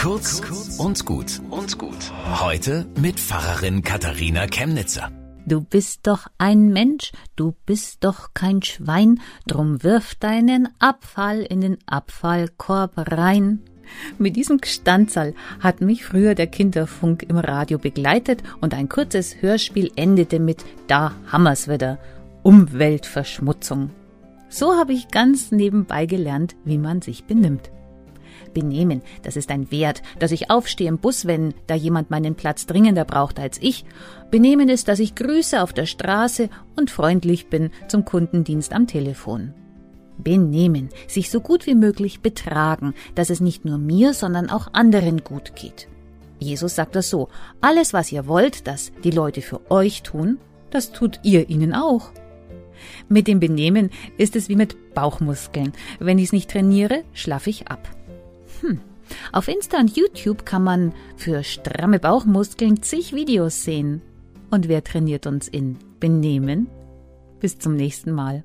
Kurz und gut und gut. Heute mit Pfarrerin Katharina Chemnitzer. Du bist doch ein Mensch, du bist doch kein Schwein, drum wirf deinen Abfall in den Abfallkorb rein. Mit diesem Gstanzal hat mich früher der Kinderfunk im Radio begleitet und ein kurzes Hörspiel endete mit Da hammer's wieder. Umweltverschmutzung. So habe ich ganz nebenbei gelernt, wie man sich benimmt. Benehmen, das ist ein Wert, dass ich aufstehe im Bus, wenn da jemand meinen Platz dringender braucht als ich. Benehmen ist, dass ich grüße auf der Straße und freundlich bin zum Kundendienst am Telefon. Benehmen, sich so gut wie möglich betragen, dass es nicht nur mir, sondern auch anderen gut geht. Jesus sagt das so, alles was ihr wollt, dass die Leute für euch tun, das tut ihr ihnen auch. Mit dem Benehmen ist es wie mit Bauchmuskeln. Wenn ich es nicht trainiere, schlafe ich ab. Hm. Auf Insta und YouTube kann man für stramme Bauchmuskeln zig Videos sehen. Und wer trainiert uns in Benehmen? Bis zum nächsten Mal.